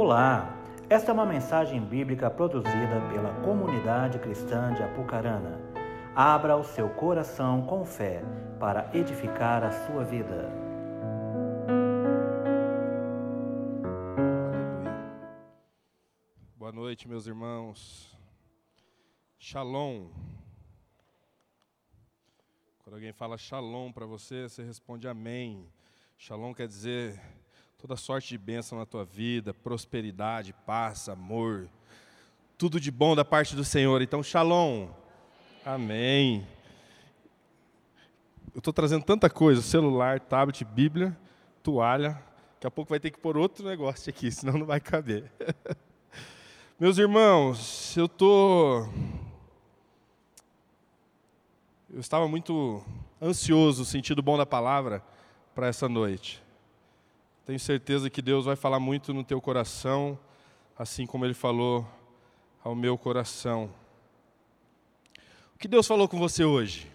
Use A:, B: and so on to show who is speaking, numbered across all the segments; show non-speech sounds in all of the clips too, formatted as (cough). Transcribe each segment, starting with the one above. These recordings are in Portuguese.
A: Olá, esta é uma mensagem bíblica produzida pela comunidade cristã de Apucarana. Abra o seu coração com fé para edificar a sua vida.
B: Boa noite, meus irmãos. Shalom. Quando alguém fala shalom para você, você responde amém. Shalom quer dizer toda sorte de bênção na tua vida, prosperidade, paz, amor, tudo de bom da parte do Senhor. Então, shalom. Amém. Eu estou trazendo tanta coisa: celular, tablet, Bíblia, toalha. Daqui a pouco vai ter que pôr outro negócio aqui, senão não vai caber. (laughs) Meus irmãos, eu estou. Eu estava muito ansioso, sentido bom da palavra, para essa noite. Tenho certeza que Deus vai falar muito no teu coração, assim como Ele falou ao meu coração. O que Deus falou com você hoje?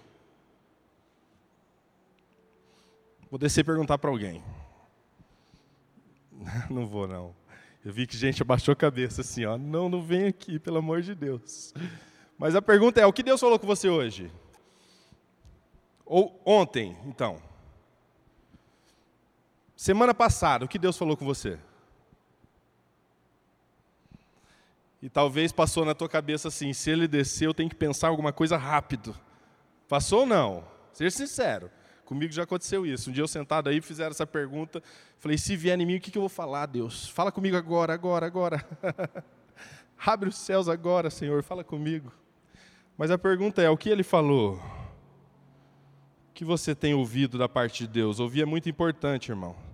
B: Vou descer e perguntar para alguém. (laughs) Não vou, não. Eu vi que gente abaixou a cabeça assim, ó. Não, não vem aqui, pelo amor de Deus. Mas a pergunta é: o que Deus falou com você hoje? Ou ontem, então? Semana passada, o que Deus falou com você? E talvez passou na tua cabeça assim: se ele descer, eu tenho que pensar alguma coisa rápido. Passou ou não? Seja sincero. Comigo já aconteceu isso. Um dia eu sentado aí, fizeram essa pergunta. Falei: se vier em mim, o que eu vou falar, Deus? Fala comigo agora, agora, agora. (laughs) Abre os céus agora, Senhor, fala comigo. Mas a pergunta é: o que ele falou? O que você tem ouvido da parte de Deus? Ouvir é muito importante, irmão.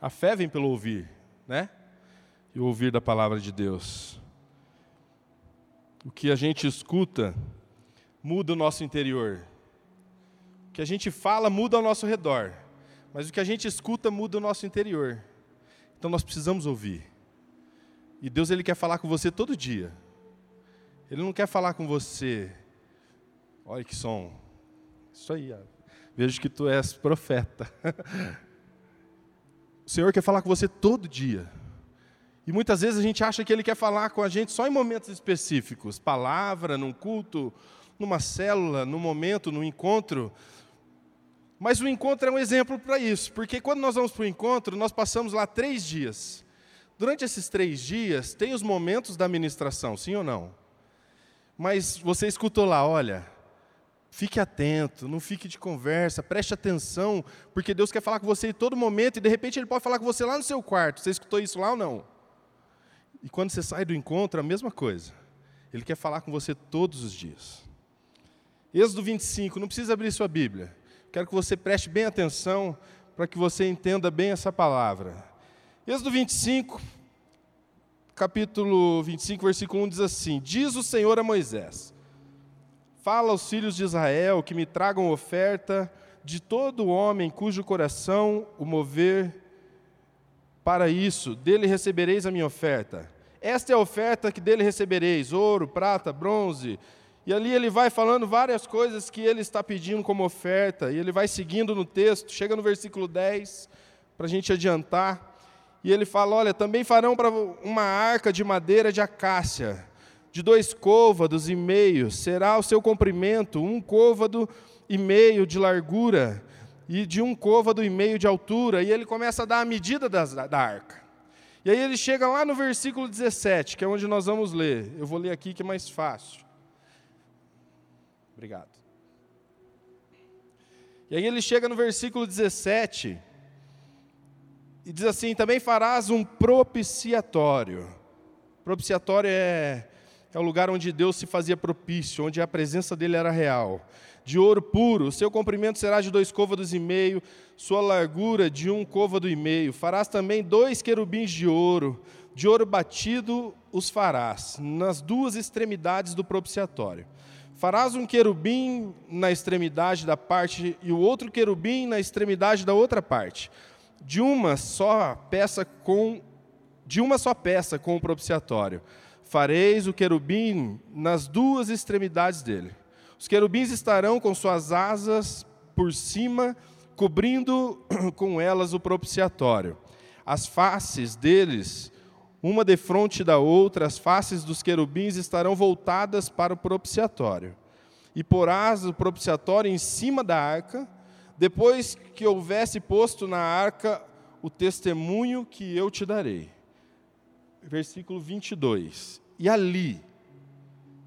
B: A fé vem pelo ouvir, né? E o ouvir da palavra de Deus. O que a gente escuta muda o nosso interior. O que a gente fala muda ao nosso redor. Mas o que a gente escuta muda o nosso interior. Então nós precisamos ouvir. E Deus ele quer falar com você todo dia. Ele não quer falar com você. Olha que som. Isso aí. Ó. Vejo que tu és profeta. (laughs) o Senhor quer falar com você todo dia. E muitas vezes a gente acha que Ele quer falar com a gente só em momentos específicos palavra, num culto, numa célula, num momento, num encontro. Mas o encontro é um exemplo para isso, porque quando nós vamos para o encontro, nós passamos lá três dias. Durante esses três dias, tem os momentos da ministração, sim ou não? Mas você escutou lá, olha, fique atento, não fique de conversa, preste atenção, porque Deus quer falar com você em todo momento e de repente Ele pode falar com você lá no seu quarto. Você escutou isso lá ou não? E quando você sai do encontro, a mesma coisa. Ele quer falar com você todos os dias. Êxodo 25, não precisa abrir sua Bíblia. Quero que você preste bem atenção para que você entenda bem essa palavra. Êxodo 25, capítulo 25, versículo 1 diz assim: Diz o Senhor a Moisés: Fala aos filhos de Israel que me tragam oferta de todo homem cujo coração o mover para isso, dele recebereis a minha oferta. Esta é a oferta que dele recebereis: ouro, prata, bronze. E ali ele vai falando várias coisas que ele está pedindo como oferta, e ele vai seguindo no texto, chega no versículo 10, para a gente adiantar. E ele fala: Olha, também farão para uma arca de madeira de acácia, de dois côvados e meio, será o seu comprimento, um côvado e meio de largura, e de um côvado e meio de altura, e ele começa a dar a medida das, da arca. E aí ele chega lá no versículo 17, que é onde nós vamos ler. Eu vou ler aqui que é mais fácil. Obrigado. E aí ele chega no versículo 17 e diz assim: Também farás um propiciatório. Propiciatório é, é o lugar onde Deus se fazia propício, onde a presença dele era real de ouro puro, seu comprimento será de dois côvados e meio, sua largura de um côvado e meio. Farás também dois querubins de ouro, de ouro batido os farás, nas duas extremidades do propiciatório. Farás um querubim na extremidade da parte e o outro querubim na extremidade da outra parte, de uma só peça com de uma só peça com o propiciatório. Fareis o querubim nas duas extremidades dele. Os querubins estarão com suas asas por cima, cobrindo (clears throat) com elas o propiciatório. As faces deles, uma defronte da outra, as faces dos querubins estarão voltadas para o propiciatório. E porás o propiciatório em cima da arca, depois que houvesse posto na arca o testemunho que eu te darei. Versículo 22. E ali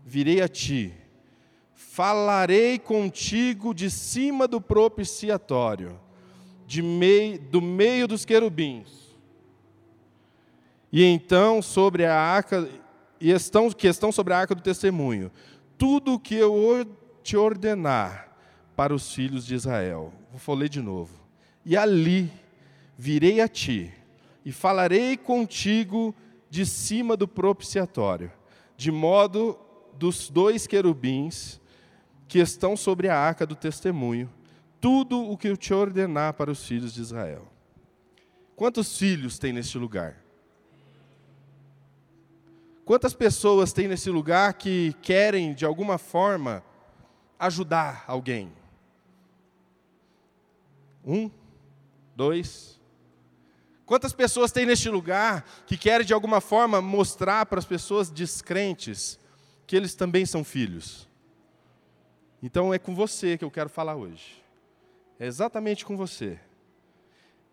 B: virei a ti, falarei contigo de cima do propiciatório, de meio, do meio dos querubins e então sobre a arca, e estão, que estão sobre a arca do testemunho, tudo o que eu te ordenar para os filhos de Israel. Vou ler de novo. E ali virei a ti, e falarei contigo de cima do propiciatório, de modo dos dois querubins que estão sobre a arca do testemunho, tudo o que eu te ordenar para os filhos de Israel. Quantos filhos tem neste lugar? Quantas pessoas tem nesse lugar que querem, de alguma forma, ajudar alguém? Um, dois. Quantas pessoas tem neste lugar que querem, de alguma forma, mostrar para as pessoas descrentes que eles também são filhos? Então é com você que eu quero falar hoje. É exatamente com você.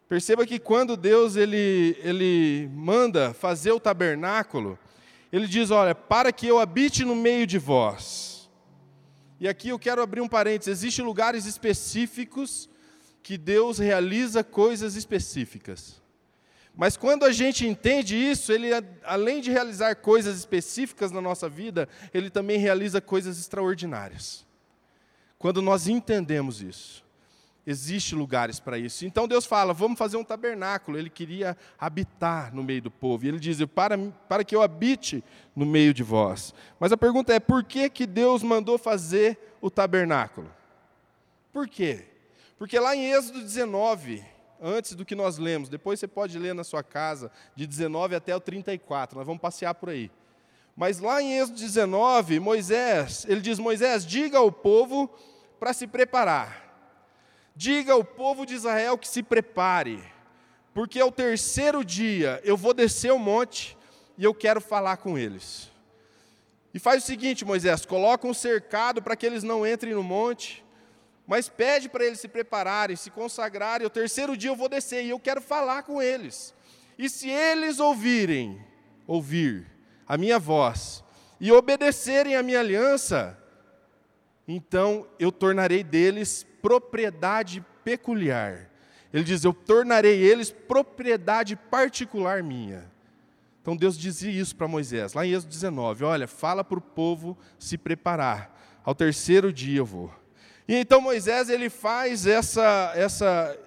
B: Perceba que quando Deus ele, ele manda fazer o tabernáculo, ele diz: Olha, para que eu habite no meio de vós. E aqui eu quero abrir um parênteses: existem lugares específicos que Deus realiza coisas específicas. Mas quando a gente entende isso, ele, além de realizar coisas específicas na nossa vida, ele também realiza coisas extraordinárias. Quando nós entendemos isso. Existem lugares para isso. Então Deus fala: vamos fazer um tabernáculo. Ele queria habitar no meio do povo. E ele diz: para, para que eu habite no meio de vós. Mas a pergunta é: por que, que Deus mandou fazer o tabernáculo? Por quê? Porque lá em Êxodo 19, antes do que nós lemos, depois você pode ler na sua casa, de 19 até o 34, nós vamos passear por aí. Mas lá em Êxodo 19, Moisés, ele diz: Moisés, diga ao povo para se preparar Diga ao povo de Israel que se prepare, porque ao terceiro dia eu vou descer o monte e eu quero falar com eles. E faz o seguinte, Moisés: coloca um cercado para que eles não entrem no monte, mas pede para eles se prepararem, se consagrarem. O terceiro dia eu vou descer e eu quero falar com eles. E se eles ouvirem, ouvir a minha voz e obedecerem a minha aliança, então eu tornarei deles propriedade peculiar. Ele diz: Eu tornarei eles propriedade particular minha. Então Deus dizia isso para Moisés, lá em Êxodo 19: Olha, fala para o povo se preparar, ao terceiro dia eu vou. E então Moisés ele faz essa, essa,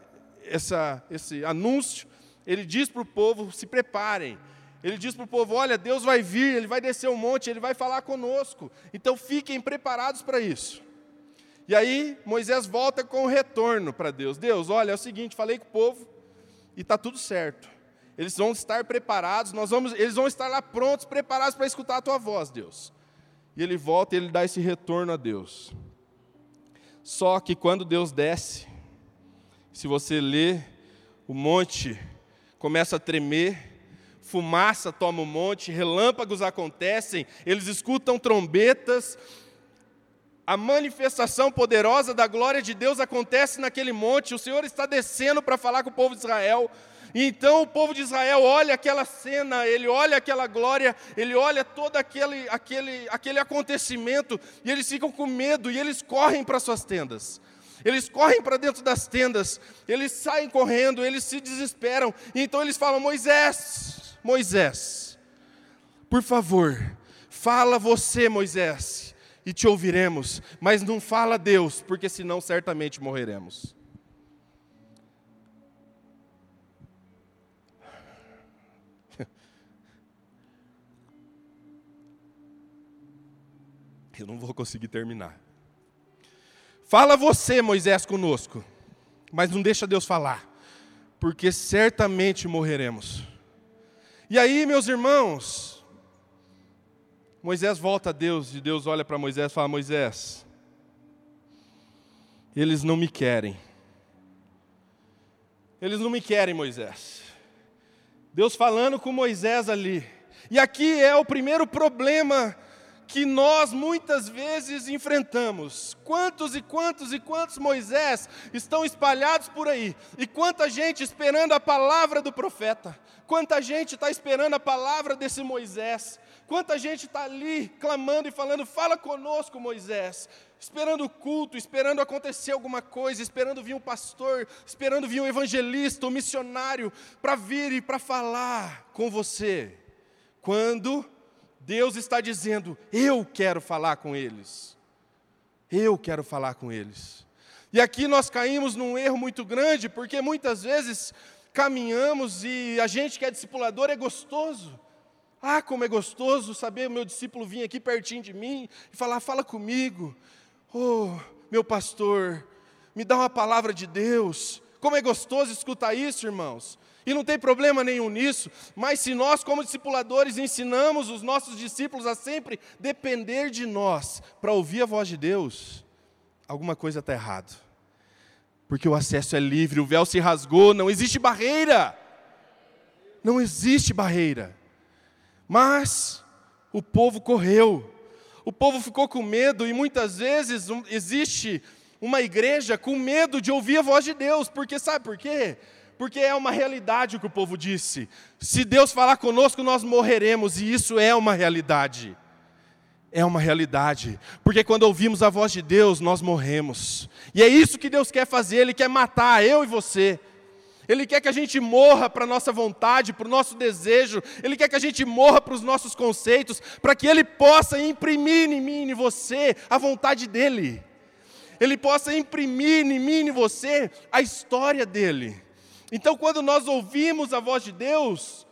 B: essa, esse anúncio, ele diz para o povo: se preparem. Ele diz para o povo: Olha, Deus vai vir, ele vai descer o um monte, ele vai falar conosco. Então fiquem preparados para isso. E aí Moisés volta com o retorno para Deus. Deus, olha, é o seguinte, falei com o povo e está tudo certo. Eles vão estar preparados, nós vamos, eles vão estar lá prontos, preparados para escutar a tua voz, Deus. E ele volta e ele dá esse retorno a Deus. Só que quando Deus desce, se você lê, o monte começa a tremer, fumaça toma o monte, relâmpagos acontecem, eles escutam trombetas, a manifestação poderosa da glória de Deus acontece naquele monte, o Senhor está descendo para falar com o povo de Israel. E então o povo de Israel olha aquela cena, ele olha aquela glória, ele olha todo aquele, aquele, aquele acontecimento, e eles ficam com medo e eles correm para suas tendas. Eles correm para dentro das tendas, eles saem correndo, eles se desesperam. Então eles falam: Moisés, Moisés, por favor, fala você, Moisés e te ouviremos, mas não fala Deus, porque senão certamente morreremos. (laughs) Eu não vou conseguir terminar. Fala você, Moisés, conosco, mas não deixa Deus falar, porque certamente morreremos. E aí, meus irmãos, Moisés volta a Deus e Deus olha para Moisés e fala: Moisés, eles não me querem. Eles não me querem, Moisés. Deus falando com Moisés ali. E aqui é o primeiro problema que nós muitas vezes enfrentamos. Quantos e quantos e quantos Moisés estão espalhados por aí? E quanta gente esperando a palavra do profeta? Quanta gente está esperando a palavra desse Moisés? Quanta gente está ali clamando e falando: Fala conosco, Moisés. Esperando o culto, esperando acontecer alguma coisa, esperando vir um pastor, esperando vir um evangelista, um missionário, para vir e para falar com você. Quando Deus está dizendo: Eu quero falar com eles. Eu quero falar com eles. E aqui nós caímos num erro muito grande, porque muitas vezes caminhamos e a gente que é discipulador é gostoso. Ah, como é gostoso saber meu discípulo vir aqui pertinho de mim e falar: Fala comigo. Oh, meu pastor, me dá uma palavra de Deus. Como é gostoso escutar isso, irmãos. E não tem problema nenhum nisso, mas se nós, como discipuladores, ensinamos os nossos discípulos a sempre depender de nós para ouvir a voz de Deus, alguma coisa está errado. Porque o acesso é livre, o véu se rasgou, não existe barreira. Não existe barreira. Mas o povo correu, o povo ficou com medo, e muitas vezes existe uma igreja com medo de ouvir a voz de Deus, porque sabe por quê? Porque é uma realidade o que o povo disse. Se Deus falar conosco, nós morreremos, e isso é uma realidade. É uma realidade, porque quando ouvimos a voz de Deus, nós morremos, e é isso que Deus quer fazer, Ele quer matar eu e você. Ele quer que a gente morra para a nossa vontade, para o nosso desejo, Ele quer que a gente morra para os nossos conceitos, para que Ele possa imprimir em mim e em você a vontade dEle. Ele possa imprimir em mim e em você a história dEle. Então, quando nós ouvimos a voz de Deus,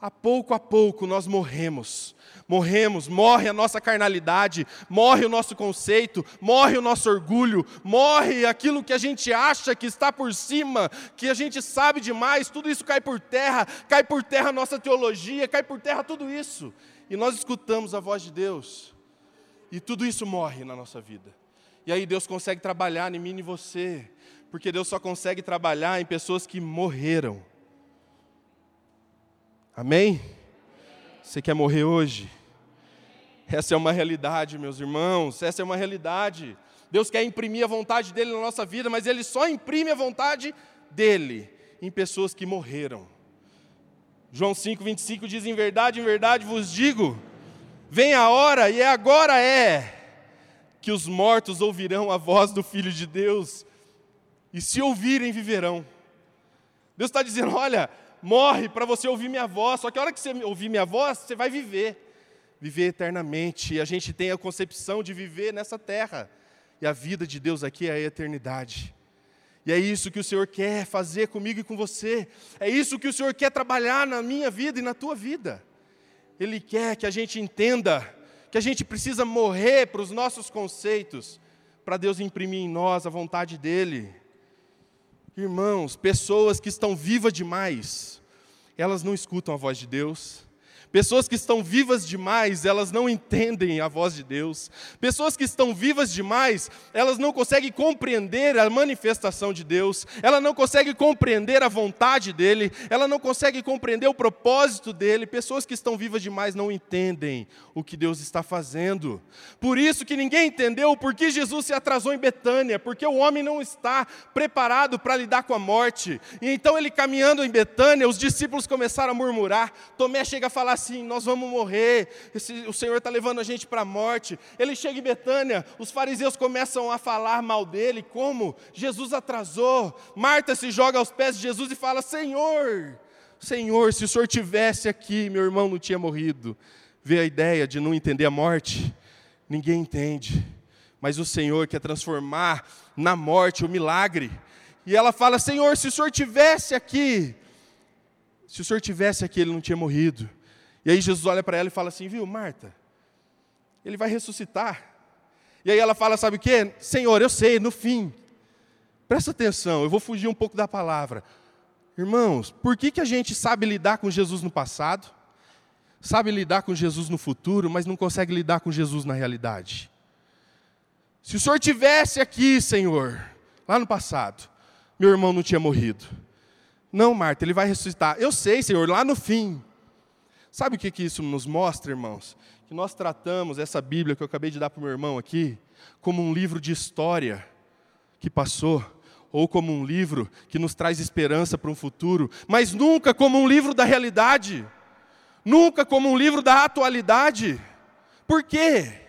B: a pouco a pouco nós morremos. Morremos, morre a nossa carnalidade, morre o nosso conceito, morre o nosso orgulho, morre aquilo que a gente acha que está por cima, que a gente sabe demais, tudo isso cai por terra, cai por terra a nossa teologia, cai por terra tudo isso. E nós escutamos a voz de Deus, e tudo isso morre na nossa vida. E aí Deus consegue trabalhar em mim e em você, porque Deus só consegue trabalhar em pessoas que morreram. Amém? Você quer morrer hoje? Essa é uma realidade, meus irmãos, essa é uma realidade. Deus quer imprimir a vontade dele na nossa vida, mas ele só imprime a vontade dele em pessoas que morreram. João 5:25 diz: "Em verdade, em verdade vos digo, vem a hora e agora é que os mortos ouvirão a voz do Filho de Deus e se ouvirem, viverão. Deus está dizendo: olha, morre para você ouvir minha voz, só que a hora que você ouvir minha voz, você vai viver, viver eternamente. E a gente tem a concepção de viver nessa terra, e a vida de Deus aqui é a eternidade. E é isso que o Senhor quer fazer comigo e com você, é isso que o Senhor quer trabalhar na minha vida e na tua vida. Ele quer que a gente entenda que a gente precisa morrer para os nossos conceitos, para Deus imprimir em nós a vontade dEle. Irmãos, pessoas que estão vivas demais, elas não escutam a voz de Deus, Pessoas que estão vivas demais, elas não entendem a voz de Deus. Pessoas que estão vivas demais, elas não conseguem compreender a manifestação de Deus. Ela não consegue compreender a vontade dele. Ela não consegue compreender o propósito dele. Pessoas que estão vivas demais não entendem o que Deus está fazendo. Por isso que ninguém entendeu por que Jesus se atrasou em Betânia, porque o homem não está preparado para lidar com a morte. E então ele caminhando em Betânia, os discípulos começaram a murmurar. Tomé chega a falar assim: nós vamos morrer, esse, o Senhor está levando a gente para a morte. Ele chega em Betânia, os fariseus começam a falar mal dele, como Jesus atrasou. Marta se joga aos pés de Jesus e fala: Senhor, Senhor, se o Senhor tivesse aqui, meu irmão não tinha morrido. Vê a ideia de não entender a morte? Ninguém entende. Mas o Senhor quer transformar na morte o milagre. E ela fala: Senhor, se o Senhor tivesse aqui, se o Senhor tivesse aqui, ele não tinha morrido. E aí Jesus olha para ela e fala assim: Viu, Marta, ele vai ressuscitar. E aí ela fala: Sabe o que? Senhor, eu sei, no fim. Presta atenção, eu vou fugir um pouco da palavra. Irmãos, por que, que a gente sabe lidar com Jesus no passado, sabe lidar com Jesus no futuro, mas não consegue lidar com Jesus na realidade? Se o Senhor tivesse aqui, Senhor, lá no passado, meu irmão não tinha morrido. Não, Marta, ele vai ressuscitar. Eu sei, Senhor, lá no fim. Sabe o que, que isso nos mostra, irmãos? Que nós tratamos essa Bíblia que eu acabei de dar para o meu irmão aqui como um livro de história que passou, ou como um livro que nos traz esperança para um futuro, mas nunca como um livro da realidade, nunca como um livro da atualidade. Por quê?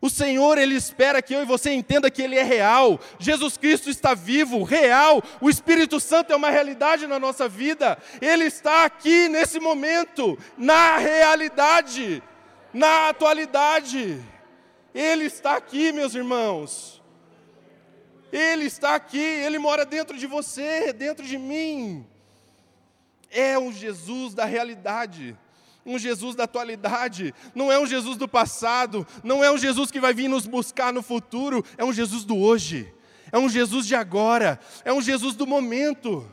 B: O Senhor, Ele espera que eu e você entenda que Ele é real. Jesus Cristo está vivo, real. O Espírito Santo é uma realidade na nossa vida. Ele está aqui nesse momento, na realidade, na atualidade. Ele está aqui, meus irmãos. Ele está aqui, Ele mora dentro de você, dentro de mim. É um Jesus da realidade um Jesus da atualidade, não é um Jesus do passado, não é um Jesus que vai vir nos buscar no futuro, é um Jesus do hoje, é um Jesus de agora, é um Jesus do momento.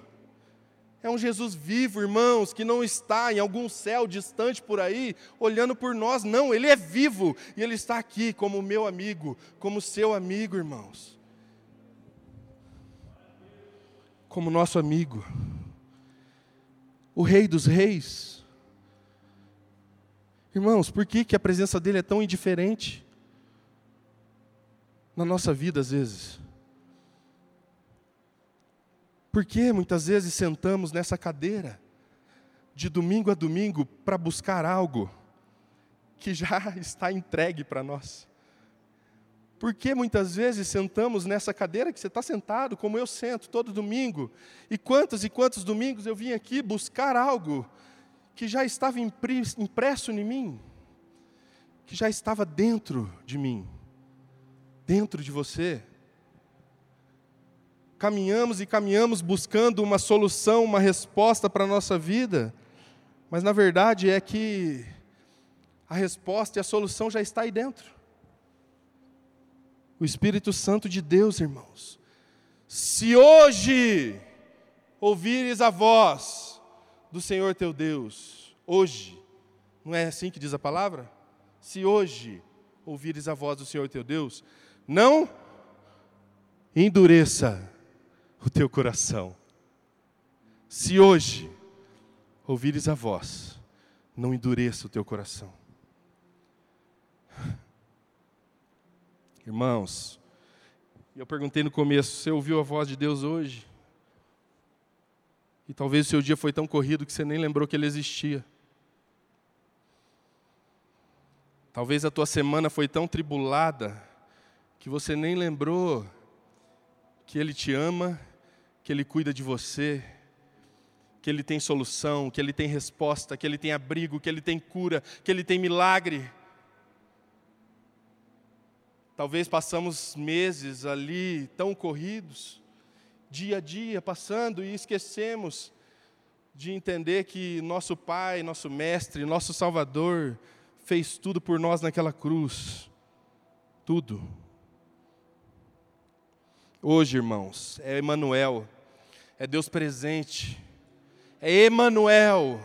B: É um Jesus vivo, irmãos, que não está em algum céu distante por aí, olhando por nós, não, ele é vivo e ele está aqui como meu amigo, como seu amigo, irmãos. Como nosso amigo. O Rei dos Reis, Irmãos, por que, que a presença dele é tão indiferente na nossa vida às vezes? Por que muitas vezes sentamos nessa cadeira de domingo a domingo para buscar algo que já (laughs) está entregue para nós? Por que muitas vezes sentamos nessa cadeira que você está sentado, como eu sento todo domingo? E quantos e quantos domingos eu vim aqui buscar algo que já estava impresso em mim, que já estava dentro de mim, dentro de você. Caminhamos e caminhamos buscando uma solução, uma resposta para a nossa vida, mas na verdade é que a resposta e a solução já está aí dentro. O Espírito Santo de Deus, irmãos. Se hoje ouvires a voz, do Senhor teu Deus, hoje, não é assim que diz a palavra? Se hoje ouvires a voz do Senhor teu Deus, não endureça o teu coração. Se hoje ouvires a voz, não endureça o teu coração. Irmãos, eu perguntei no começo: você ouviu a voz de Deus hoje? E talvez o seu dia foi tão corrido que você nem lembrou que ele existia. Talvez a tua semana foi tão tribulada que você nem lembrou que ele te ama, que ele cuida de você, que ele tem solução, que ele tem resposta, que ele tem abrigo, que ele tem cura, que ele tem milagre. Talvez passamos meses ali tão corridos dia a dia passando e esquecemos de entender que nosso Pai, nosso Mestre, nosso Salvador fez tudo por nós naquela cruz. Tudo. Hoje, irmãos, é Emanuel, é Deus presente, é Emanuel.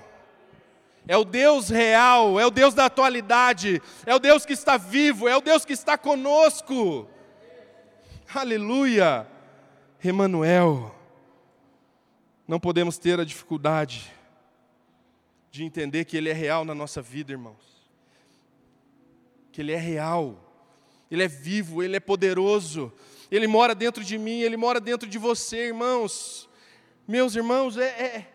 B: É o Deus real, é o Deus da atualidade, é o Deus que está vivo, é o Deus que está conosco. Aleluia! Emanuel. Não podemos ter a dificuldade de entender que Ele é real na nossa vida, irmãos. Que Ele é real, Ele é vivo, Ele é poderoso, Ele mora dentro de mim, Ele mora dentro de você, irmãos. Meus irmãos, é, é,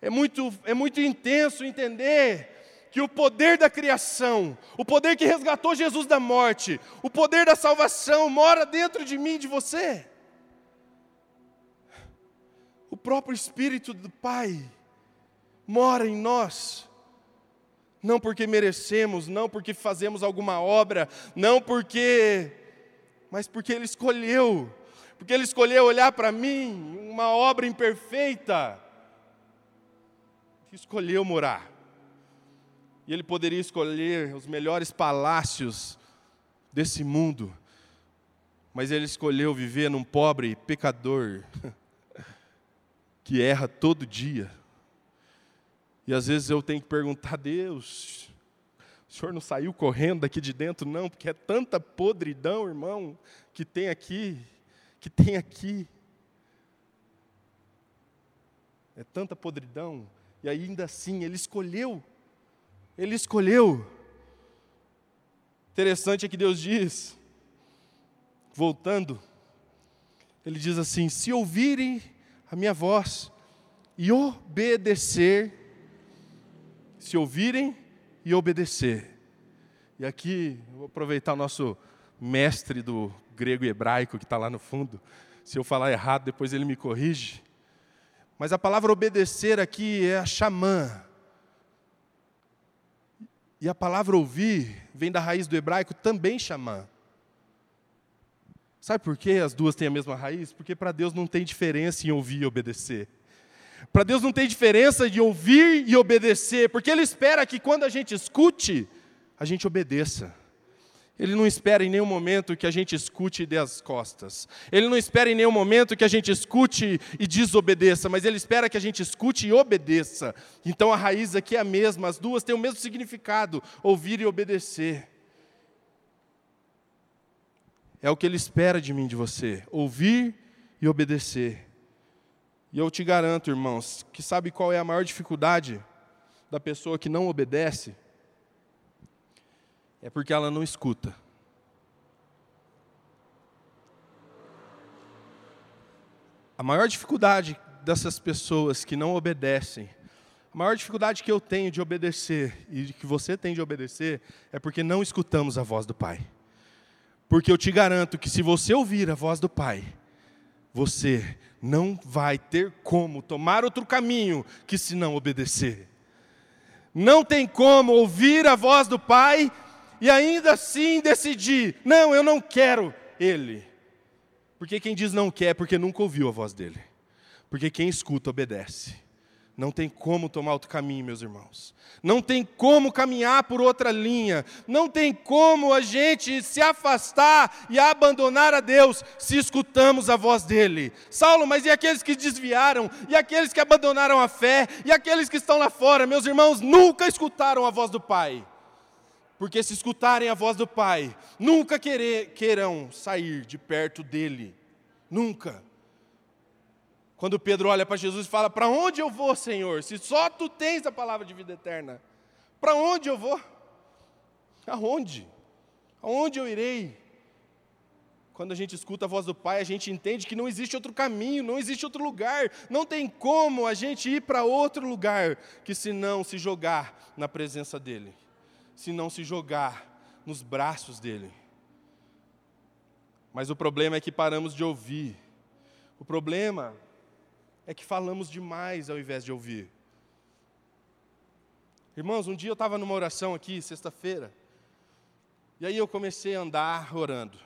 B: é, muito, é muito intenso entender que o poder da criação, o poder que resgatou Jesus da morte, o poder da salvação mora dentro de mim e de você próprio Espírito do Pai mora em nós. Não porque merecemos, não porque fazemos alguma obra, não porque, mas porque Ele escolheu, porque Ele escolheu olhar para mim, uma obra imperfeita, escolheu morar. E Ele poderia escolher os melhores palácios desse mundo, mas Ele escolheu viver num pobre pecador. (laughs) que erra todo dia. E às vezes eu tenho que perguntar a Deus: o senhor não saiu correndo daqui de dentro, não, porque é tanta podridão, irmão, que tem aqui, que tem aqui. É tanta podridão, e ainda assim Ele escolheu Ele escolheu. Interessante é que Deus diz, voltando, Ele diz assim: se ouvirem a minha voz e obedecer, se ouvirem e obedecer. E aqui, eu vou aproveitar o nosso mestre do grego e hebraico que está lá no fundo. Se eu falar errado, depois ele me corrige. Mas a palavra obedecer aqui é a xamã. E a palavra ouvir vem da raiz do hebraico também xamã. Sabe por que as duas têm a mesma raiz? Porque para Deus não tem diferença em ouvir e obedecer. Para Deus não tem diferença de ouvir e obedecer, porque Ele espera que quando a gente escute, a gente obedeça. Ele não espera em nenhum momento que a gente escute e dê as costas. Ele não espera em nenhum momento que a gente escute e desobedeça, mas ele espera que a gente escute e obedeça. Então a raiz aqui é a mesma, as duas têm o mesmo significado: ouvir e obedecer. É o que ele espera de mim, de você: ouvir e obedecer. E eu te garanto, irmãos, que sabe qual é a maior dificuldade da pessoa que não obedece? é porque ela não escuta. A maior dificuldade dessas pessoas que não obedecem, a maior dificuldade que eu tenho de obedecer e que você tem de obedecer é porque não escutamos a voz do Pai. Porque eu te garanto que se você ouvir a voz do Pai, você não vai ter como tomar outro caminho que se não obedecer. Não tem como ouvir a voz do Pai e ainda assim decidir: não, eu não quero Ele. Porque quem diz não quer é porque nunca ouviu a voz dele. Porque quem escuta obedece. Não tem como tomar outro caminho, meus irmãos. Não tem como caminhar por outra linha. Não tem como a gente se afastar e abandonar a Deus se escutamos a voz dele. Saulo, mas e aqueles que desviaram? E aqueles que abandonaram a fé? E aqueles que estão lá fora? Meus irmãos, nunca escutaram a voz do Pai. Porque se escutarem a voz do Pai, nunca querer, queirão sair de perto dele. Nunca. Quando Pedro olha para Jesus e fala: Para onde eu vou, Senhor? Se só tu tens a palavra de vida eterna, para onde eu vou? Aonde? Aonde eu irei? Quando a gente escuta a voz do Pai, a gente entende que não existe outro caminho, não existe outro lugar, não tem como a gente ir para outro lugar que se não se jogar na presença dEle se não se jogar nos braços dele. Mas o problema é que paramos de ouvir. O problema é que falamos demais ao invés de ouvir. Irmãos, um dia eu estava numa oração aqui, sexta-feira, e aí eu comecei a andar orando.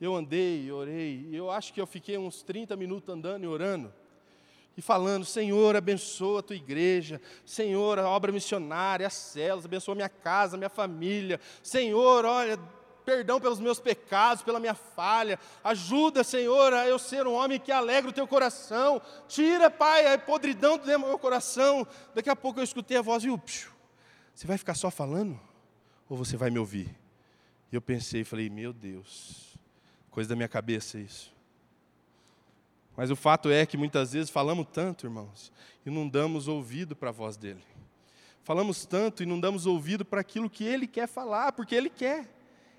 B: Eu andei, orei, e eu acho que eu fiquei uns 30 minutos andando e orando e falando: Senhor, abençoa a tua igreja, Senhor, a obra missionária, as células, abençoa minha casa, minha família, Senhor, olha, perdão pelos meus pecados, pela minha falha, ajuda, Senhor, a eu ser um homem que alegra o teu coração, tira, Pai, a podridão do meu coração. Daqui a pouco eu escutei a voz e o você vai ficar só falando? Ou você vai me ouvir? E eu pensei, falei, meu Deus, coisa da minha cabeça isso. Mas o fato é que muitas vezes falamos tanto, irmãos, e não damos ouvido para a voz dele. Falamos tanto e não damos ouvido para aquilo que ele quer falar, porque ele quer.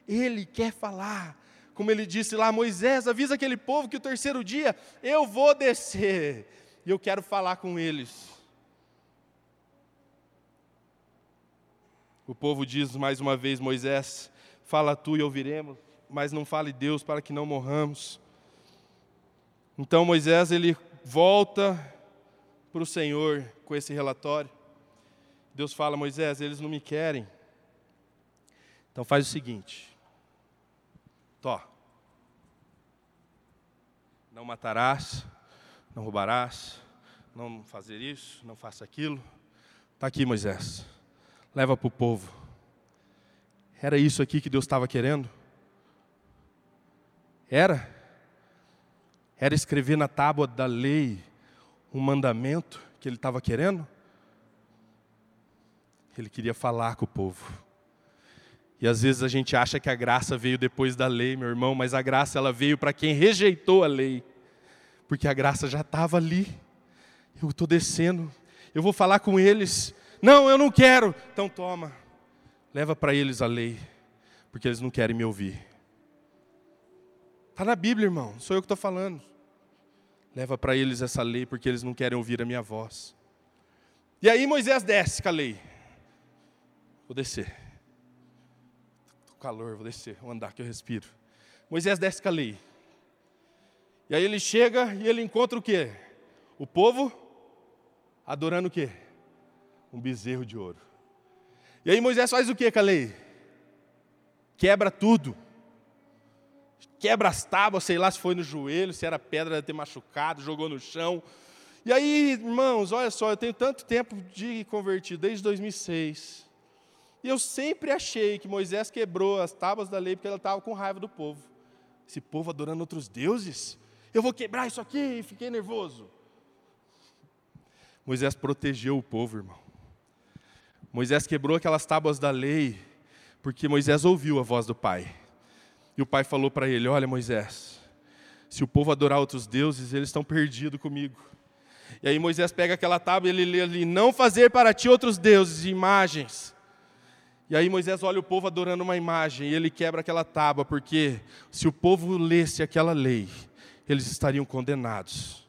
B: Ele quer falar. Como ele disse lá, Moisés, avisa aquele povo que o terceiro dia eu vou descer e eu quero falar com eles. O povo diz mais uma vez, Moisés, fala tu e ouviremos, mas não fale Deus para que não morramos. Então Moisés ele volta para o Senhor com esse relatório. Deus fala: Moisés, eles não me querem. Então faz o seguinte: Tó, não matarás, não roubarás, não fazer isso, não faça aquilo. Está aqui, Moisés. Leva para o povo. Era isso aqui que Deus estava querendo? Era? Era escrever na tábua da lei um mandamento que ele estava querendo? Ele queria falar com o povo. E às vezes a gente acha que a graça veio depois da lei, meu irmão, mas a graça ela veio para quem rejeitou a lei. Porque a graça já estava ali. Eu estou descendo, eu vou falar com eles. Não, eu não quero. Então toma, leva para eles a lei, porque eles não querem me ouvir. Está na Bíblia, irmão, sou eu que estou falando. Leva para eles essa lei, porque eles não querem ouvir a minha voz. E aí Moisés desce com a lei. Vou descer. Calor, vou descer, vou andar que eu respiro. Moisés desce com a lei. E aí ele chega e ele encontra o quê? O povo adorando o quê? Um bezerro de ouro. E aí Moisés faz o quê com a lei? Quebra tudo. Quebra as tábuas, sei lá se foi no joelho, se era pedra de ter machucado, jogou no chão. E aí, irmãos, olha só, eu tenho tanto tempo de convertido, desde 2006. E eu sempre achei que Moisés quebrou as tábuas da lei porque ela estava com raiva do povo. Esse povo adorando outros deuses? Eu vou quebrar isso aqui fiquei nervoso. Moisés protegeu o povo, irmão. Moisés quebrou aquelas tábuas da lei, porque Moisés ouviu a voz do Pai. E o Pai falou para ele: Olha, Moisés, se o povo adorar outros deuses, eles estão perdidos comigo. E aí Moisés pega aquela tábua e ele lê ali: Não fazer para ti outros deuses e imagens. E aí Moisés olha o povo adorando uma imagem e ele quebra aquela tábua, porque se o povo lesse aquela lei, eles estariam condenados.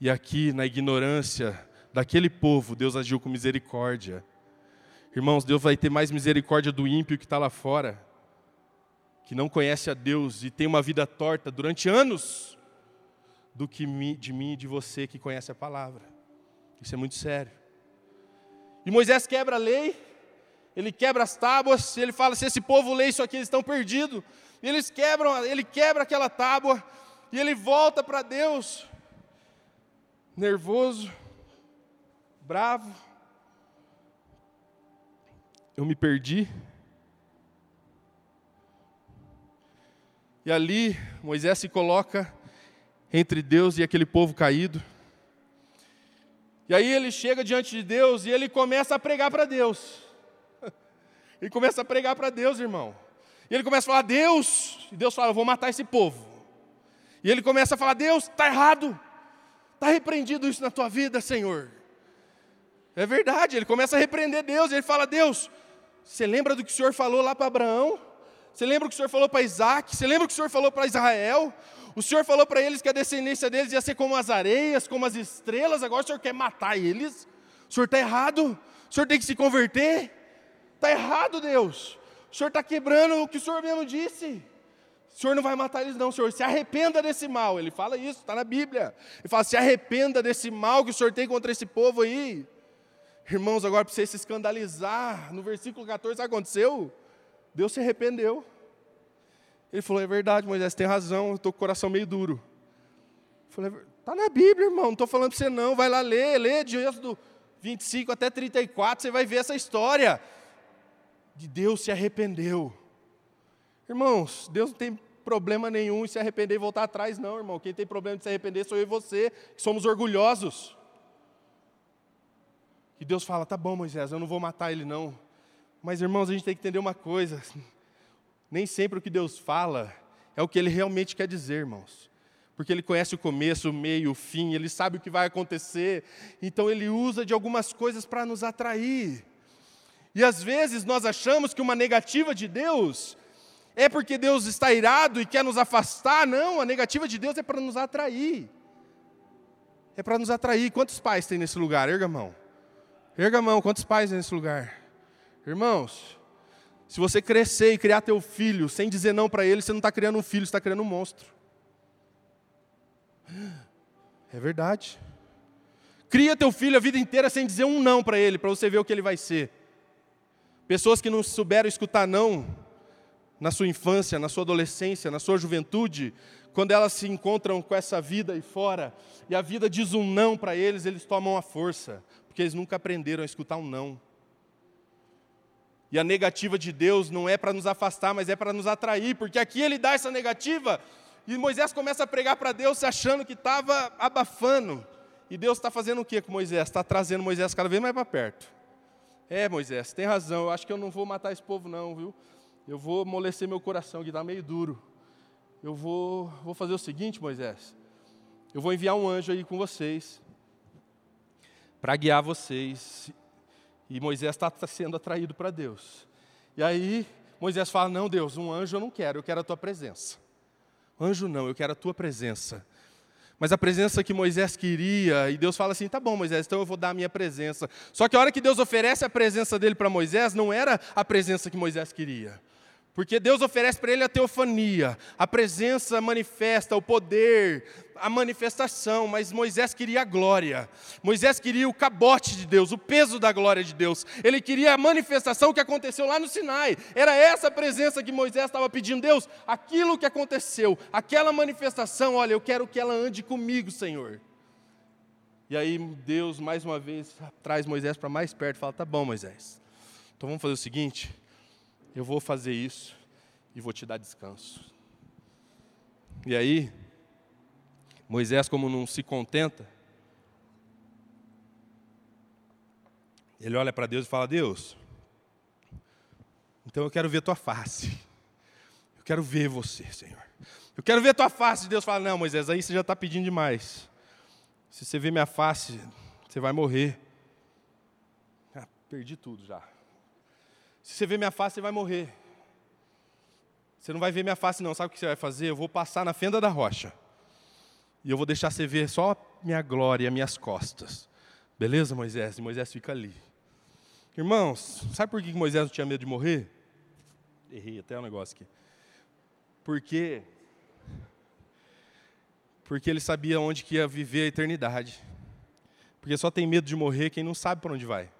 B: E aqui, na ignorância daquele povo, Deus agiu com misericórdia. Irmãos, Deus vai ter mais misericórdia do ímpio que está lá fora, que não conhece a Deus e tem uma vida torta durante anos, do que de mim e de você que conhece a palavra. Isso é muito sério. E Moisés quebra a lei, ele quebra as tábuas, ele fala: se esse povo lê isso aqui, eles estão perdidos. E eles quebram, ele quebra aquela tábua, e ele volta para Deus, nervoso, bravo. Eu me perdi. E ali Moisés se coloca entre Deus e aquele povo caído. E aí ele chega diante de Deus e ele começa a pregar para Deus. Ele começa a pregar para Deus, irmão. E ele começa a falar: Deus, e Deus fala: Eu vou matar esse povo. E ele começa a falar: Deus, está errado, está repreendido isso na tua vida, Senhor. É verdade, ele começa a repreender Deus, ele fala: Deus, você lembra do que o Senhor falou lá para Abraão? Você lembra o que o Senhor falou para Isaac? Você lembra o que o Senhor falou para Israel? O Senhor falou para eles que a descendência deles ia ser como as areias, como as estrelas, agora o Senhor quer matar eles? O Senhor está errado, o Senhor tem que se converter? Está errado, Deus. O Senhor está quebrando o que o Senhor mesmo disse. O Senhor não vai matar eles, não, Senhor. Se arrependa desse mal. Ele fala isso, está na Bíblia. Ele fala: se arrependa desse mal que o Senhor tem contra esse povo aí. Irmãos, agora para você se escandalizar, no versículo 14, sabe o que aconteceu? Deus se arrependeu. Ele falou: é verdade, Moisés tem razão, eu estou com o coração meio duro. Eu falei: está na Bíblia, irmão, não estou falando para você não, vai lá ler, lê de Êxodo 25 até 34, você vai ver essa história. De Deus se arrependeu. Irmãos, Deus não tem problema nenhum em se arrepender e voltar atrás, não, irmão. Quem tem problema de se arrepender sou eu e você, que somos orgulhosos. E Deus fala: tá bom, Moisés, eu não vou matar ele, não. Mas, irmãos, a gente tem que entender uma coisa: (laughs) nem sempre o que Deus fala é o que ele realmente quer dizer, irmãos. Porque ele conhece o começo, o meio, o fim, ele sabe o que vai acontecer, então ele usa de algumas coisas para nos atrair. E às vezes nós achamos que uma negativa de Deus é porque Deus está irado e quer nos afastar. Não, a negativa de Deus é para nos atrair. É para nos atrair. Quantos pais tem nesse lugar? Erga a mão. Erga a mão. Quantos pais tem nesse lugar? Irmãos, se você crescer e criar teu filho sem dizer não para ele, você não está criando um filho, você está criando um monstro. É verdade. Cria teu filho a vida inteira sem dizer um não para ele, para você ver o que ele vai ser. Pessoas que não souberam escutar não, na sua infância, na sua adolescência, na sua juventude, quando elas se encontram com essa vida aí fora, e a vida diz um não para eles, eles tomam a força, porque eles nunca aprenderam a escutar um não. E a negativa de Deus não é para nos afastar, mas é para nos atrair, porque aqui ele dá essa negativa, e Moisés começa a pregar para Deus achando que estava abafando. E Deus está fazendo o que com Moisés? Está trazendo Moisés cada vez mais para perto. É, Moisés, tem razão, eu acho que eu não vou matar esse povo, não, viu? eu vou amolecer meu coração, que está meio duro. Eu vou, vou fazer o seguinte, Moisés. Eu vou enviar um anjo aí com vocês, para guiar vocês. E Moisés está sendo atraído para Deus. E aí Moisés fala: Não, Deus, um anjo eu não quero, eu quero a tua presença. Anjo não, eu quero a tua presença. Mas a presença que Moisés queria, e Deus fala assim: tá bom, Moisés, então eu vou dar a minha presença. Só que a hora que Deus oferece a presença dele para Moisés, não era a presença que Moisés queria. Porque Deus oferece para ele a teofania, a presença manifesta, o poder, a manifestação, mas Moisés queria a glória. Moisés queria o cabote de Deus, o peso da glória de Deus. Ele queria a manifestação que aconteceu lá no Sinai. Era essa presença que Moisés estava pedindo, Deus, aquilo que aconteceu, aquela manifestação, olha, eu quero que ela ande comigo, Senhor. E aí Deus mais uma vez traz Moisés para mais perto e fala: "Tá bom, Moisés. Então vamos fazer o seguinte, eu vou fazer isso e vou te dar descanso. E aí, Moisés, como não se contenta, ele olha para Deus e fala: Deus, então eu quero ver tua face. Eu quero ver você, Senhor. Eu quero ver tua face. Deus fala: Não, Moisés, aí você já está pedindo demais. Se você ver minha face, você vai morrer. Ah, perdi tudo já. Se você ver minha face, você vai morrer. Você não vai ver minha face, não. Sabe o que você vai fazer? Eu vou passar na fenda da rocha. E eu vou deixar você ver só minha glória, minhas costas. Beleza, Moisés? E Moisés fica ali. Irmãos, sabe por que Moisés não tinha medo de morrer? Errei até um negócio aqui. Porque porque ele sabia onde que ia viver a eternidade. Porque só tem medo de morrer quem não sabe para onde vai.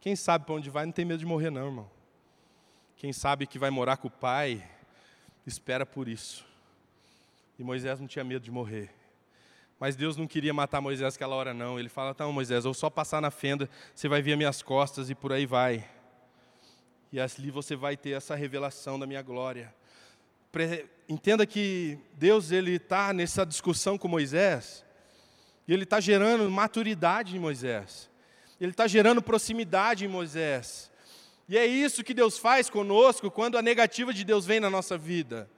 B: Quem sabe para onde vai não tem medo de morrer, não, irmão. Quem sabe que vai morar com o pai, espera por isso. E Moisés não tinha medo de morrer. Mas Deus não queria matar Moisés aquela hora, não. Ele fala: Então, Moisés, eu só passar na fenda, você vai ver minhas costas e por aí vai. E ali você vai ter essa revelação da minha glória. Entenda que Deus ele está nessa discussão com Moisés, e ele está gerando maturidade em Moisés. Ele está gerando proximidade em Moisés. E é isso que Deus faz conosco quando a negativa de Deus vem na nossa vida.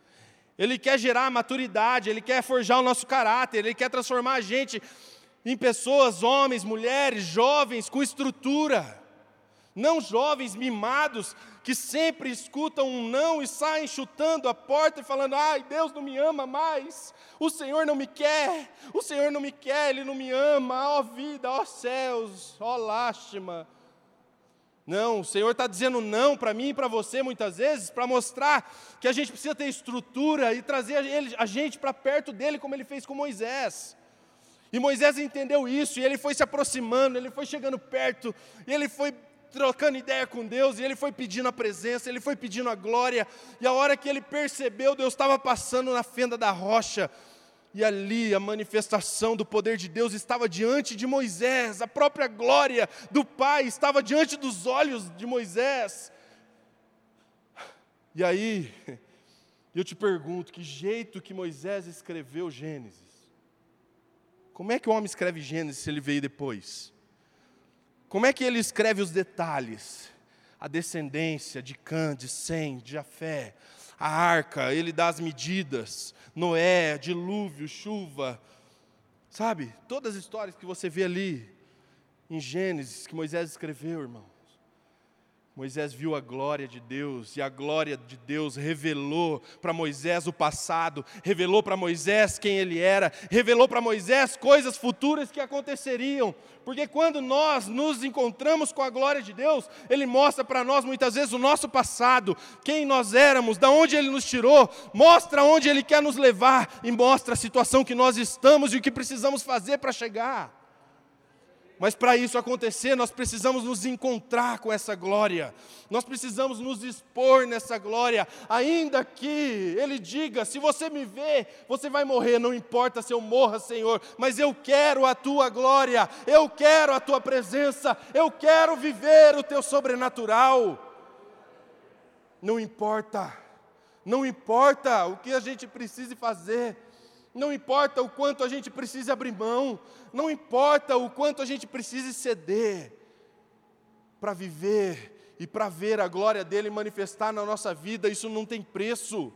B: Ele quer gerar maturidade, Ele quer forjar o nosso caráter, Ele quer transformar a gente em pessoas, homens, mulheres, jovens com estrutura. Não jovens mimados que sempre escutam um não e saem chutando a porta e falando: ai, Deus não me ama mais, o Senhor não me quer, o Senhor não me quer, Ele não me ama, ó vida, ó céus, ó lástima. Não, o Senhor está dizendo não para mim e para você muitas vezes, para mostrar que a gente precisa ter estrutura e trazer a gente para perto dele, como ele fez com Moisés. E Moisés entendeu isso, e ele foi se aproximando, ele foi chegando perto, e ele foi trocando ideia com Deus, e ele foi pedindo a presença, ele foi pedindo a glória, e a hora que ele percebeu, Deus estava passando na fenda da rocha, e ali a manifestação do poder de Deus estava diante de Moisés, a própria glória do Pai estava diante dos olhos de Moisés. E aí, eu te pergunto, que jeito que Moisés escreveu Gênesis? Como é que o homem escreve Gênesis se ele veio depois? Como é que ele escreve os detalhes? A descendência de Cã, de Sem, de Jafé, a arca, ele dá as medidas, Noé, dilúvio, chuva, sabe? Todas as histórias que você vê ali em Gênesis, que Moisés escreveu, irmão. Moisés viu a glória de Deus e a glória de Deus revelou para Moisés o passado, revelou para Moisés quem ele era, revelou para Moisés coisas futuras que aconteceriam, porque quando nós nos encontramos com a glória de Deus, Ele mostra para nós muitas vezes o nosso passado, quem nós éramos, da onde Ele nos tirou, mostra onde Ele quer nos levar e mostra a situação que nós estamos e o que precisamos fazer para chegar. Mas para isso acontecer, nós precisamos nos encontrar com essa glória, nós precisamos nos expor nessa glória, ainda que Ele diga: se você me vê, você vai morrer, não importa se eu morra, Senhor, mas eu quero a tua glória, eu quero a tua presença, eu quero viver o teu sobrenatural. Não importa, não importa o que a gente precise fazer, não importa o quanto a gente precise abrir mão, não importa o quanto a gente precise ceder para viver e para ver a glória dele manifestar na nossa vida, isso não tem preço.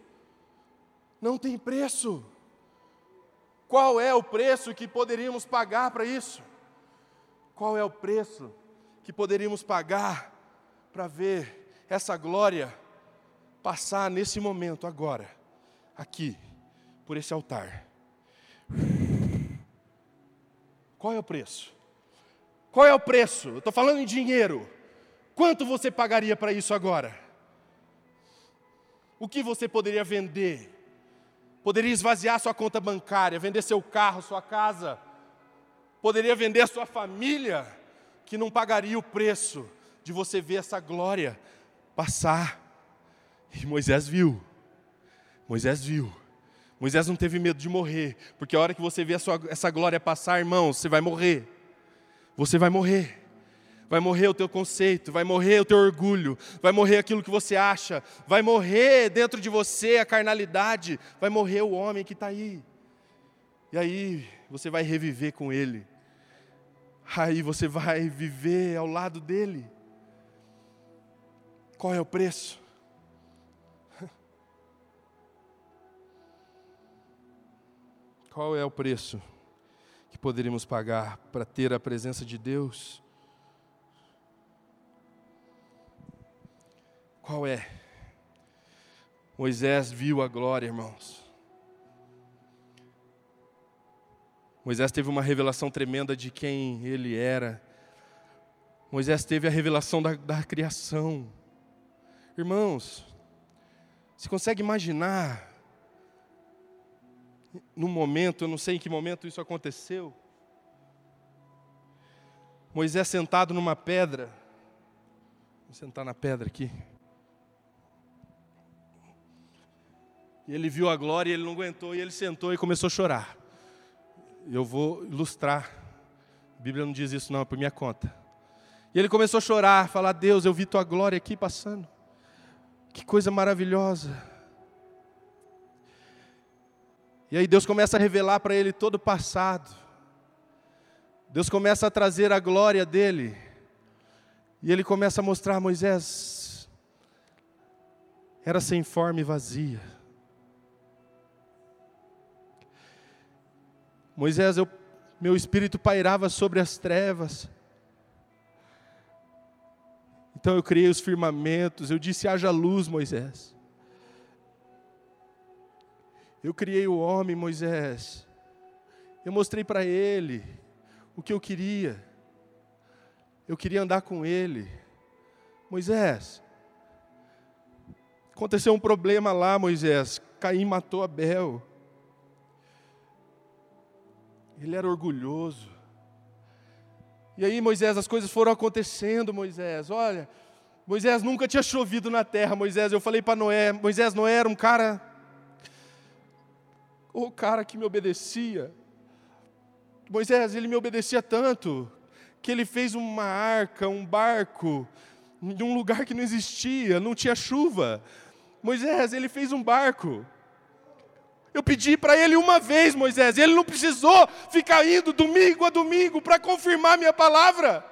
B: Não tem preço. Qual é o preço que poderíamos pagar para isso? Qual é o preço que poderíamos pagar para ver essa glória passar nesse momento, agora, aqui, por esse altar. Qual é o preço? Qual é o preço? Eu estou falando em dinheiro. Quanto você pagaria para isso agora? O que você poderia vender? Poderia esvaziar sua conta bancária, vender seu carro, sua casa. Poderia vender a sua família, que não pagaria o preço de você ver essa glória passar. E Moisés viu. Moisés viu. Moisés não teve medo de morrer, porque a hora que você vê sua, essa glória passar, irmão, você vai morrer. Você vai morrer. Vai morrer o teu conceito, vai morrer o teu orgulho, vai morrer aquilo que você acha, vai morrer dentro de você a carnalidade, vai morrer o homem que está aí. E aí você vai reviver com ele. Aí você vai viver ao lado dele. Qual é o preço? Qual é o preço que poderíamos pagar para ter a presença de Deus? Qual é? Moisés viu a glória, irmãos. Moisés teve uma revelação tremenda de quem ele era. Moisés teve a revelação da, da criação. Irmãos, você consegue imaginar num momento, eu não sei em que momento isso aconteceu. Moisés sentado numa pedra. Vou sentar na pedra aqui. E ele viu a glória, e ele não aguentou, e ele sentou e começou a chorar. Eu vou ilustrar. A Bíblia não diz isso não, é por minha conta. E ele começou a chorar, falar: "Deus, eu vi tua glória aqui passando. Que coisa maravilhosa." E aí Deus começa a revelar para ele todo o passado. Deus começa a trazer a glória dele. E ele começa a mostrar Moisés. Era sem forma e vazia. Moisés, eu, meu espírito pairava sobre as trevas. Então eu criei os firmamentos, eu disse: haja luz, Moisés. Eu criei o homem, Moisés. Eu mostrei para ele o que eu queria. Eu queria andar com ele. Moisés, aconteceu um problema lá, Moisés. Caim matou Abel. Ele era orgulhoso. E aí, Moisés, as coisas foram acontecendo, Moisés. Olha, Moisés nunca tinha chovido na terra, Moisés. Eu falei para Noé, Moisés, Noé era um cara o cara que me obedecia. Moisés, ele me obedecia tanto que ele fez uma arca, um barco, de um lugar que não existia, não tinha chuva. Moisés, ele fez um barco. Eu pedi para ele uma vez, Moisés, ele não precisou ficar indo domingo a domingo para confirmar minha palavra.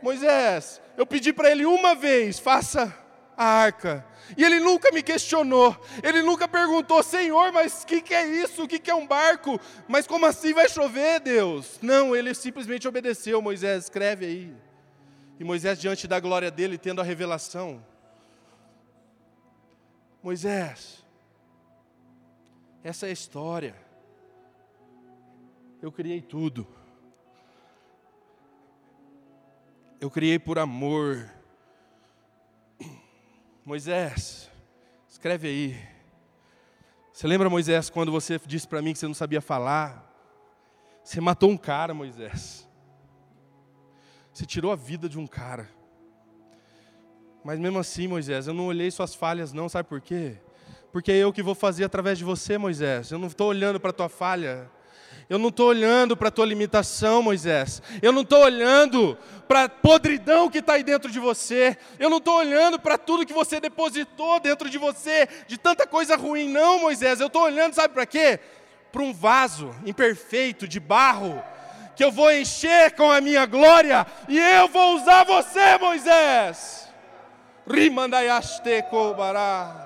B: Moisés, eu pedi para ele uma vez, faça a arca. E ele nunca me questionou, ele nunca perguntou, Senhor, mas o que, que é isso? O que, que é um barco? Mas como assim vai chover, Deus? Não, ele simplesmente obedeceu, Moisés, escreve aí. E Moisés, diante da glória dele, tendo a revelação, Moisés, essa é a história. Eu criei tudo. Eu criei por amor. Moisés, escreve aí. Você lembra, Moisés, quando você disse para mim que você não sabia falar? Você matou um cara, Moisés. Você tirou a vida de um cara. Mas mesmo assim, Moisés, eu não olhei suas falhas, não, sabe por quê? Porque é eu que vou fazer através de você, Moisés. Eu não estou olhando para a tua falha. Eu não estou olhando para a tua limitação, Moisés. Eu não estou olhando para a podridão que está aí dentro de você. Eu não estou olhando para tudo que você depositou dentro de você, de tanta coisa ruim, não, Moisés. Eu estou olhando, sabe para quê? Para um vaso imperfeito de barro, que eu vou encher com a minha glória e eu vou usar você, Moisés. Rimandayaste kobará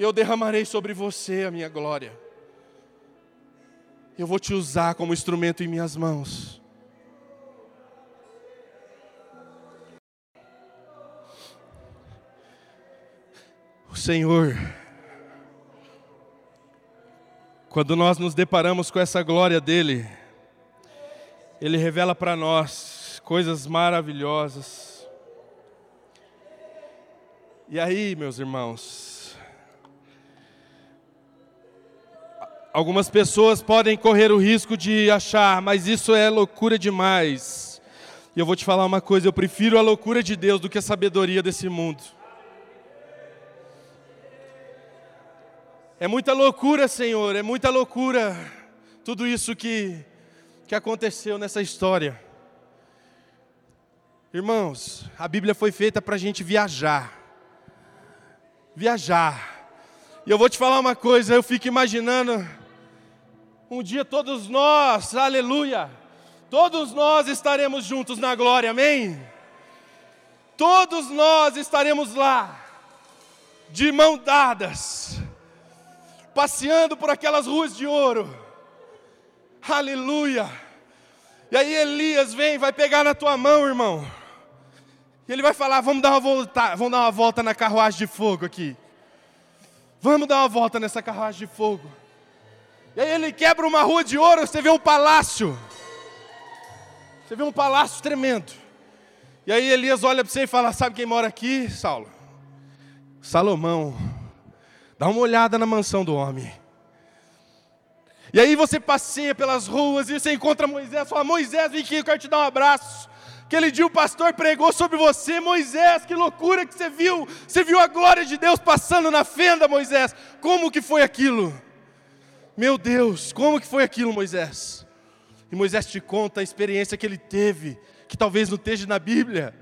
B: eu derramarei sobre você a minha glória. Eu vou te usar como instrumento em minhas mãos. O Senhor, quando nós nos deparamos com essa glória dele, ele revela para nós coisas maravilhosas. E aí, meus irmãos, algumas pessoas podem correr o risco de achar, mas isso é loucura demais. E eu vou te falar uma coisa: eu prefiro a loucura de Deus do que a sabedoria desse mundo. É muita loucura, Senhor, é muita loucura tudo isso que que aconteceu nessa história. Irmãos, a Bíblia foi feita para a gente viajar. Viajar. E eu vou te falar uma coisa, eu fico imaginando, um dia todos nós, aleluia, todos nós estaremos juntos na glória, amém? Todos nós estaremos lá, de mão dadas, passeando por aquelas ruas de ouro Aleluia. E aí Elias vem, vai pegar na tua mão, irmão. E ele vai falar: vamos dar uma volta, vamos dar uma volta na carruagem de fogo aqui. Vamos dar uma volta nessa carruagem de fogo. E aí ele quebra uma rua de ouro, você vê um palácio. Você vê um palácio tremendo. E aí Elias olha para você e fala: Sabe quem mora aqui, Saulo? Salomão. Dá uma olhada na mansão do homem. E aí você passeia pelas ruas e você encontra Moisés, fala, Moisés, vem aqui, eu quero te dar um abraço. Aquele dia o pastor pregou sobre você, Moisés, que loucura que você viu. Você viu a glória de Deus passando na fenda, Moisés. Como que foi aquilo? Meu Deus, como que foi aquilo, Moisés? E Moisés te conta a experiência que ele teve, que talvez não esteja na Bíblia.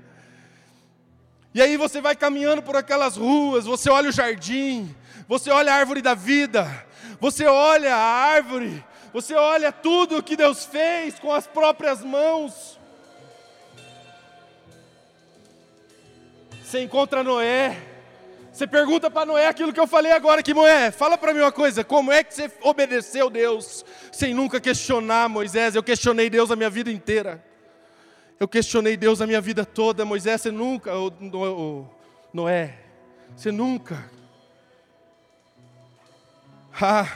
B: E aí você vai caminhando por aquelas ruas, você olha o jardim, você olha a árvore da vida, você olha a árvore, você olha tudo o que Deus fez com as próprias mãos. Você encontra Noé, você pergunta para Noé aquilo que eu falei agora, que Noé, fala para mim uma coisa, como é que você obedeceu Deus sem nunca questionar Moisés? Eu questionei Deus a minha vida inteira. Eu questionei Deus a minha vida toda, Moisés, você nunca, o, o, o Noé, você nunca ah.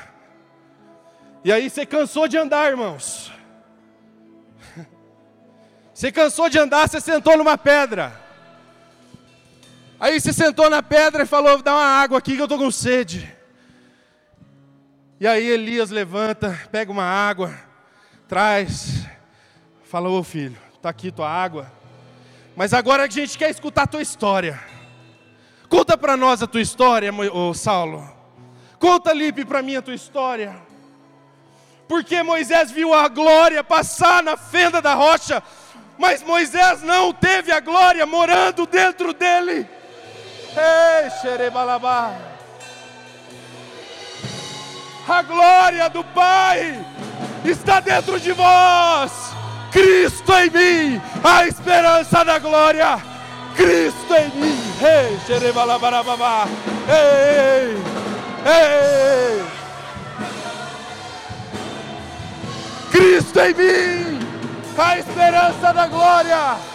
B: E aí você cansou de andar, irmãos. (laughs) Você cansou de andar, você sentou numa pedra. Aí você sentou na pedra e falou: dá uma água aqui que eu estou com sede. E aí Elias levanta, pega uma água, traz, fala: Ô filho, está aqui tua água. Mas agora a gente quer escutar a tua história. Conta para nós a tua história, ô Saulo. Conta, Lipe, para mim a tua história. Porque Moisés viu a glória passar na fenda da rocha, mas Moisés não teve a glória morando dentro dele. Ei, xerebalabá. A glória do Pai está dentro de vós. Cristo em mim, a esperança da glória. Cristo em mim. Ei, xerebalabarabá. Ei, ei. Ei! Cristo em mim, a esperança da glória.